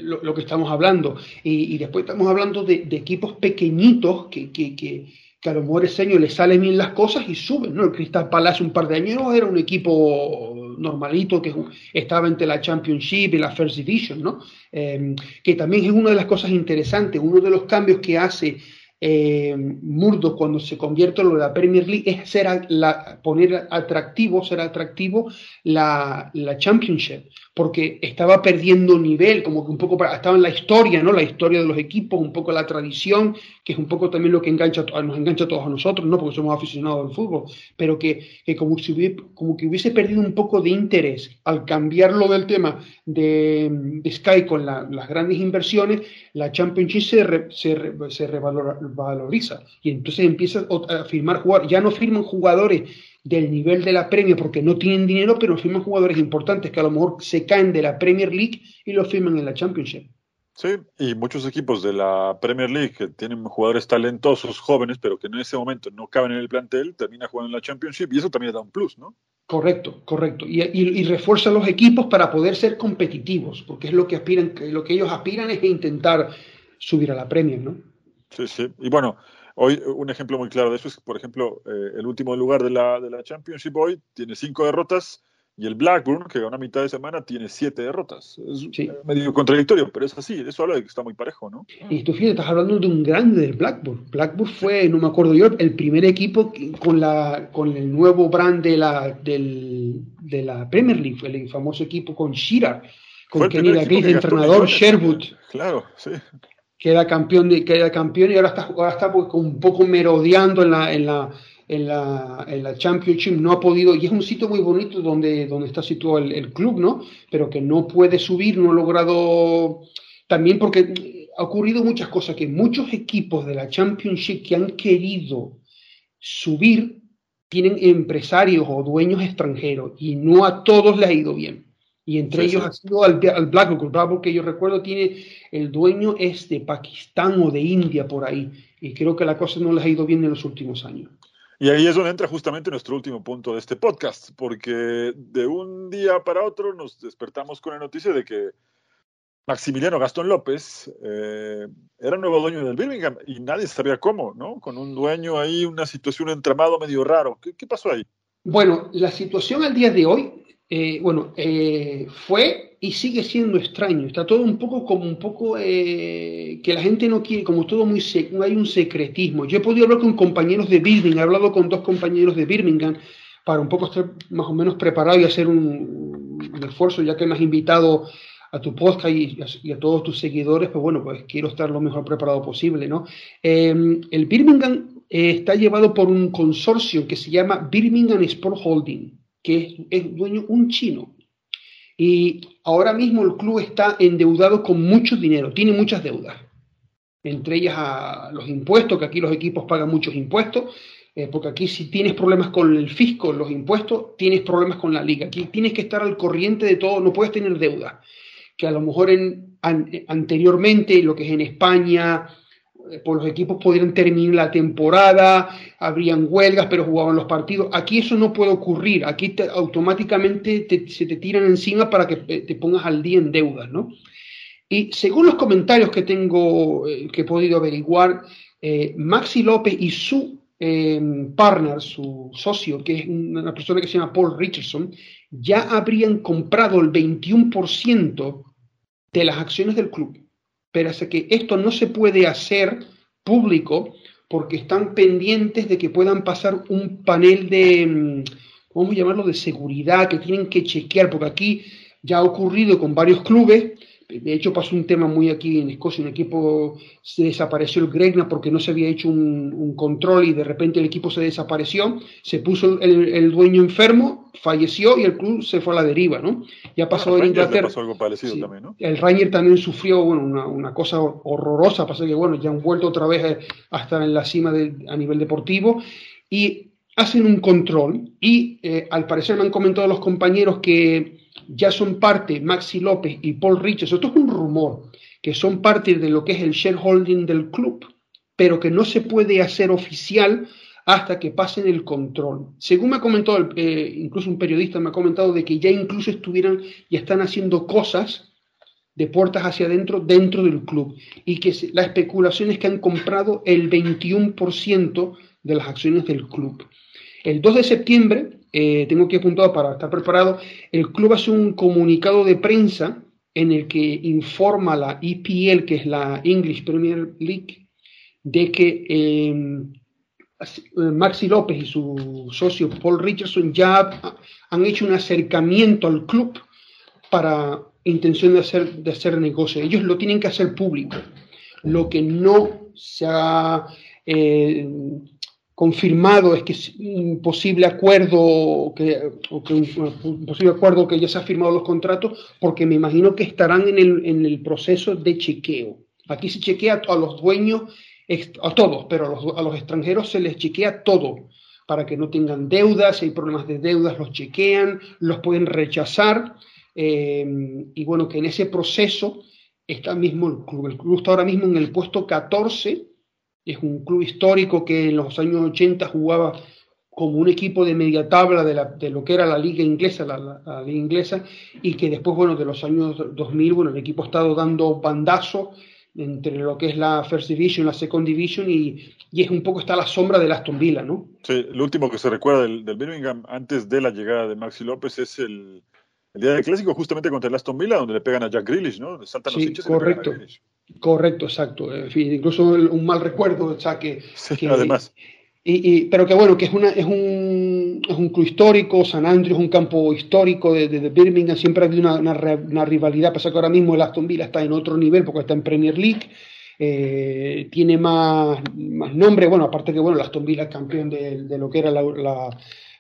Lo, que estamos hablando. Y, después estamos hablando de, equipos pequeñitos que, que, que, que, a los mejor años les salen bien las cosas y suben, ¿no? El Crystal Palace un par de años era un equipo normalito que estaba entre la Championship y la First Division, ¿no? Em, que también es una de las cosas interesantes, uno de los cambios que hace eh, Murdo cuando se convierte en lo de la Premier League es la, poner atractivo, ser atractivo la, la, Championship, porque estaba perdiendo nivel, como que un poco estaba en la historia, ¿no? La historia de los equipos, un poco la tradición, que es un poco también lo que engancha, nos engancha a todos a nosotros, ¿no? Porque somos aficionados al fútbol, pero que, que como, si hubiese, que hubiese perdido un poco de interés al cambiarlo del tema de, Sky con las grandes inversiones, la Championship se, se, se revalora valoriza. Y entonces empieza a firmar jugadores. Ya no firman jugadores del nivel de la Premier porque no tienen dinero, pero firman jugadores importantes que a lo mejor se caen de la Premier League y los firman en la Championship. Sí, y muchos equipos de la Premier League que tienen jugadores talentosos, jóvenes, pero que en ese momento no caben en el plantel, termina jugando en la Championship y eso también da un plus, ¿no? Correcto, correcto. Y, y, refuerza los equipos para poder ser competitivos, porque es lo que aspiran, lo que ellos aspiran es intentar subir a la Premier, ¿no? Sí, sí. Y bueno, hoy un ejemplo muy claro de eso es, por ejemplo, eh, el último lugar de la, de la Championship hoy tiene cinco derrotas y el Blackburn, que ganó a mitad de semana, tiene siete derrotas. Es medio contradictorio, pero es así. Eso habla de que está muy parejo, ¿no? Y tú fíjate, estás hablando de un grande del Blackburn. Blackburn fue, no me acuerdo yo, el primer equipo con, la, con el nuevo brand de la, del, de la Premier League, el famoso equipo con Shearer, con Kenny Dalglish, entrenador, Sherwood. Claro, sí queda campeón, de, queda campeón y ahora está, ahora está pues, un poco merodeando en la, en la, en la, en la Championship, no ha podido, y es un sitio muy bonito donde, donde está situado el, club, ¿no? Pero que no puede subir, no ha logrado, también porque ha ocurrido muchas cosas, que muchos equipos de la Championship que han querido subir tienen empresarios o dueños extranjeros y no a todos les ha ido bien. Y entre ellos ha sido al, al Blackburn. Blackburn, que yo recuerdo, tiene el dueño es de Pakistán o de India por ahí. Y creo que la cosa no les ha ido bien en los últimos años. Y ahí es donde entra justamente nuestro último punto de este podcast, porque de un día para otro nos despertamos con la noticia de que Maximiliano Gastón López eh, era nuevo dueño del Birmingham y nadie sabía cómo, ¿no? Con un dueño ahí, una situación entramado medio raro. ¿Qué, qué pasó ahí? Bueno, la situación al día de hoy eh, bueno, eh, fue y sigue siendo extraño. Está todo un poco como un poco eh, que la gente no quiere, como todo muy hay un secretismo. Yo he podido hablar con compañeros de Birmingham, he hablado con dos compañeros de Birmingham para un poco estar más o menos preparado y hacer un, esfuerzo, ya que me has invitado a tu podcast y a, todos tus seguidores, pues bueno, pues quiero estar lo mejor preparado posible, ¿no? el Birmingham está llevado por un consorcio que se llama Birmingham Sport Holding que es, dueño un chino. Y ahora mismo el club está endeudado con mucho dinero, tiene muchas deudas, entre ellas los impuestos, que aquí los equipos pagan muchos impuestos, eh, porque aquí si tienes problemas con el fisco, los impuestos, tienes problemas con la liga. Aquí tienes que estar al corriente de todo, no puedes tener deudas, que a lo mejor en, anteriormente, lo que es en España, por los equipos podrían terminar la temporada, habrían huelgas, pero jugaban los partidos. Aquí eso no puede ocurrir. Aquí automáticamente se te tiran encima para que eh, te pongas al día en deudas, ¿no? Y según los comentarios que tengo, eh, que he podido averiguar, Maxi López y su partner, su socio, que es una persona que se llama Paul Richardson, ya habrían comprado el 21% de las acciones del club pero es que esto no se puede hacer público porque están pendientes de que puedan pasar un panel de, mm, vamos a llamarlo, de seguridad que tienen que chequear, porque aquí ya ha ocurrido con varios clubes de hecho, pasó un tema muy aquí en Escocia, un equipo se desapareció el Gregna porque no se había hecho un, control y de repente el equipo se desapareció, se puso el, dueño enfermo, falleció y el club se fue a la deriva, ¿no? Ya pasó en Inglaterra. Pasó algo parecido también, ¿no? El Ranger también sufrió, bueno, una, una, cosa horrorosa, pasa que, bueno, ya han vuelto otra vez eh, hasta en la cima de, a nivel deportivo y hacen un control y eh, al parecer me han comentado los compañeros que ya son parte Maxi López y Paul Richards, esto es un rumor, que son parte de lo que es el shareholding del club, pero que no se puede hacer oficial hasta que pasen el control. Según me ha comentado, eh, incluso un periodista me ha comentado de que ya incluso estuvieran y están haciendo cosas de puertas hacia adentro dentro del club y que la especulación es que han comprado el 21% de las acciones del club. El 2 de septiembre eh, tengo que apuntado para estar preparado, el club hace un comunicado de prensa en el que informa la EPL, que es la English Premier League, de que eh, Maxi López y su socio Paul Richardson ya han hecho un acercamiento al club para intención de hacer, de hacer negocio. Ellos lo tienen que hacer público. Lo que no se ha eh, confirmado es que es un posible acuerdo que, o que un, posible acuerdo que ya se ha firmado los contratos, porque me imagino que estarán en el, en el proceso de chequeo. Aquí se chequea a los dueños, a todos, pero a los, a los extranjeros se les chequea todo para que no tengan deudas, si hay problemas de deudas los chequean, los pueden rechazar eh, y bueno, que en ese proceso está mismo el club. El club está ahora mismo en el puesto 14, es un club histórico que en los años 80 jugaba como un equipo de media tabla de, la, de lo que era la liga inglesa, la, la, liga inglesa, y que después, bueno, de los años 2000, bueno, el equipo ha estado dando bandazo entre lo que es la First Division, la Second Division, y, y es un poco está a la sombra de Aston Villa, ¿no? Sí, lo último que se recuerda del, del Birmingham antes de la llegada de Maxi López es el, el día del clásico justamente contra el Aston Villa, donde le pegan a Jack Grealish, ¿no? Saltan sí, los correcto. Correcto, exacto. En fin, incluso un mal recuerdo, o sea, que, sí, que además. Y, y, pero que bueno, que es, una, es, un, es un club histórico, San Andrews es un campo histórico de, de, de Birmingham, siempre ha habido una, una, una, rivalidad, pasa que ahora mismo el Aston Villa está en otro nivel porque está en Premier League, eh, tiene más, más nombre, bueno, aparte que bueno, el Aston Villa es campeón de, de lo que era la, la,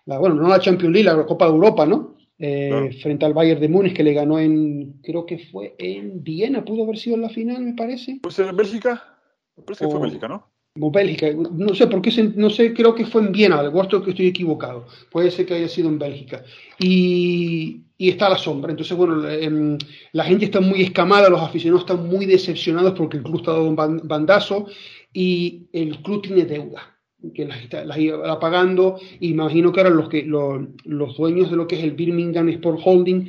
la, bueno, no la Champions League, la Copa de Europa, ¿no? Eh, claro. frente al Bayern de Múnich que le ganó en, creo que fue en Viena, pudo haber sido en la final, me parece. ¿Pues en Bélgica? Me parece que fue Bélgica, ¿no? O Bélgica, no sé por qué, no sé, creo que fue en Viena, de vuestro que estoy equivocado, puede ser que haya sido en Bélgica. Y, y está a la sombra, entonces bueno, eh, la gente está muy escamada, los aficionados están muy decepcionados porque el club está dando un bandazo y el club tiene deuda que las, las iba pagando, imagino que ahora los, que, los, los dueños de lo que es el Birmingham Sport Holding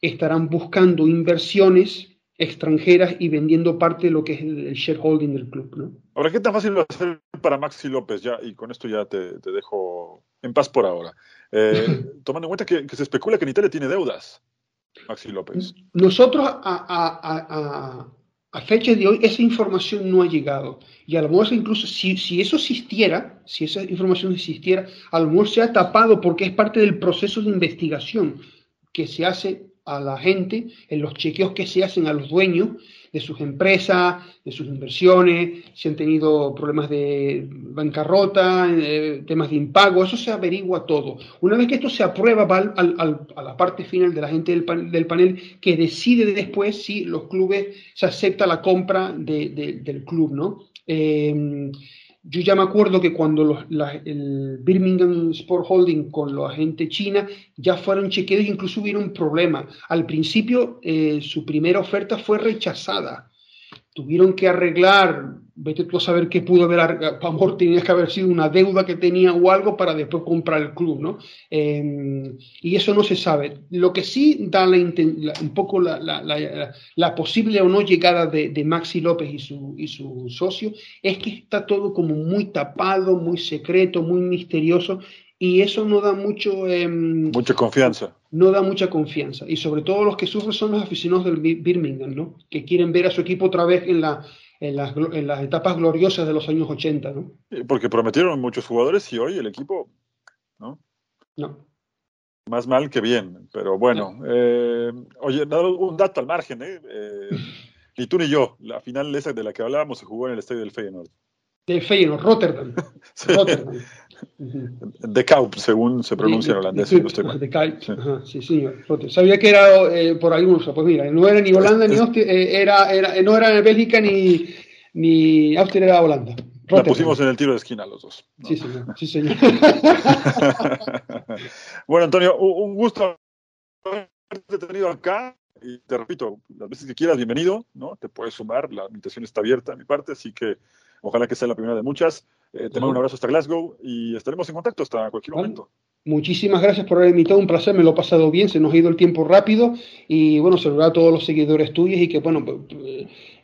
estarán buscando inversiones extranjeras y vendiendo parte de lo que es el, el shareholding del club. ¿no? Ahora, ¿qué tan fácil va a ser para Maxi López? Ya, y con esto ya te, te dejo en paz por ahora. Eh, tomando en cuenta que, que, se especula que en Italia tiene deudas, Maxi López. Nosotros a, a, a, a fecha de hoy esa información no ha llegado. Y a lo mejor incluso si, si, eso existiera, si esa información existiera, a lo mejor se ha tapado porque es parte del proceso de investigación que se hace a la gente, en los chequeos que se hacen a los dueños de sus empresas, de sus inversiones, si han tenido problemas de bancarrota, eh, temas de impago, eso se averigua todo. Una vez que esto se aprueba, va al, a la parte final de la gente del, del, panel que decide después si los clubes se acepta la compra de, del club, ¿no? Eh, yo ya me acuerdo que cuando los, el Birmingham Sport Holding con la gente china ya fueron chequeados, incluso hubo un problema. Al principio eh, su primera oferta fue rechazada. Tuvieron que arreglar vete tú a saber qué pudo haber, a amor tenía que haber sido una deuda que tenía o algo para después comprar el club, ¿no? Eh, y eso no se sabe. Lo que sí da la, la, un poco la, la, posible o no llegada de, de, Maxi López y su, y su socio es que está todo como muy tapado, muy secreto, muy misterioso y eso no da mucho... Eh, mucha confianza. No da mucha confianza. Y sobre todo los que sufren son los aficionados del Birmingham, ¿no? Que quieren ver a su equipo otra vez en la, en las, en las etapas gloriosas de los años 80, ¿no? Porque prometieron muchos jugadores y hoy el equipo, ¿no? No. Más mal que bien, pero bueno. No. Eh, oye, un dato al margen, ¿eh? eh ni tú ni yo, la final esa de la que hablábamos se jugó en el estadio del Feyenoord. Del Feyenoord, Rotterdam. sí. Rotterdam. De Kaup, según se pronuncia en holandés. De, de Kaup, sí. Ajá, sí, señor. Sabía que era eh, por algún uso. Pues mira, no era ni Holanda ni Austria, eh, era, era, no era Bélgica ni, ni Austria, era Holanda. Rotterdam. La pusimos en el tiro de esquina los dos. ¿no? Sí, señor. Sí, señor. bueno, Antonio, un gusto haberte tenido acá. Y te repito, las veces que quieras, bienvenido, ¿no? Te puedes sumar, la invitación está abierta de mi parte, así que ojalá que sea la primera de muchas. Eh, te mando un abrazo hasta Glasgow y estaremos en contacto hasta cualquier vale. momento. Muchísimas gracias por haber invitado, un placer, me lo he pasado bien, se nos ha ido el tiempo rápido y bueno, saludar a todos los seguidores tuyos y que bueno,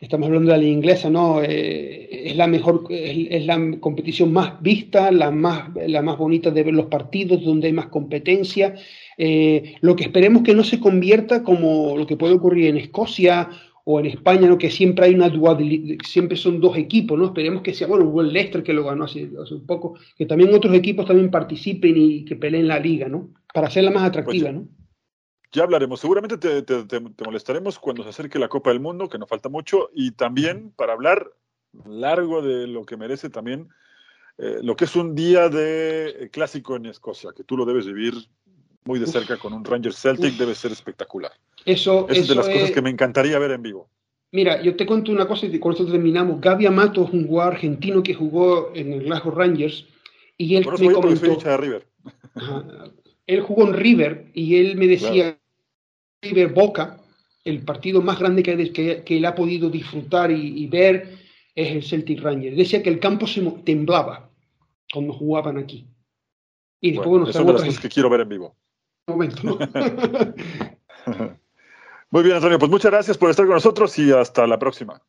estamos hablando de la inglesa, ¿no? Eh, es la mejor, es, es, la competición más vista, la más, la más bonita de ver los partidos, donde hay más competencia. Eh, lo que esperemos que no se convierta como lo que puede ocurrir en Escocia o en España, ¿no? que siempre hay una dualidad, siempre son dos equipos, ¿no? Esperemos que sea, bueno, hubo el Leicester que lo ganó hace, un poco, que también otros equipos también participen y que peleen la liga, ¿no? Para hacerla más atractiva, Pues, ¿no? Ya hablaremos. Seguramente te, te- te- te molestaremos cuando se acerque la Copa del Mundo, que nos falta mucho, y también para hablar largo de lo que merece también eh, lo que es un día de eh, clásico en Escocia, que tú lo debes vivir muy de Uf. cerca con un Rangers Celtic, Uf. debe ser espectacular. Eso, Es de eso las cosas es- que me encantaría ver en vivo. Mira, yo te cuento una cosa y con esto terminamos. Gaby Amato es un jugador argentino que jugó en el Glasgow Rangers y él me bien porque soy comentó, de River. Ajá. él jugó en River y él me decía, River Boca, el partido más grande que, que- que él ha podido disfrutar y, y ver es el Celtic Rangers. Decía que el campo se temblaba cuando jugaban aquí. Y después, Bueno, bueno, es una de las cosas que quiero ver en vivo. otro momento, ¿no? Muy bien, Antonio, pues muchas gracias por estar con nosotros y hasta la próxima.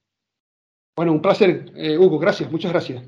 bueno, un placer, eh, Hugo, gracias, muchas gracias.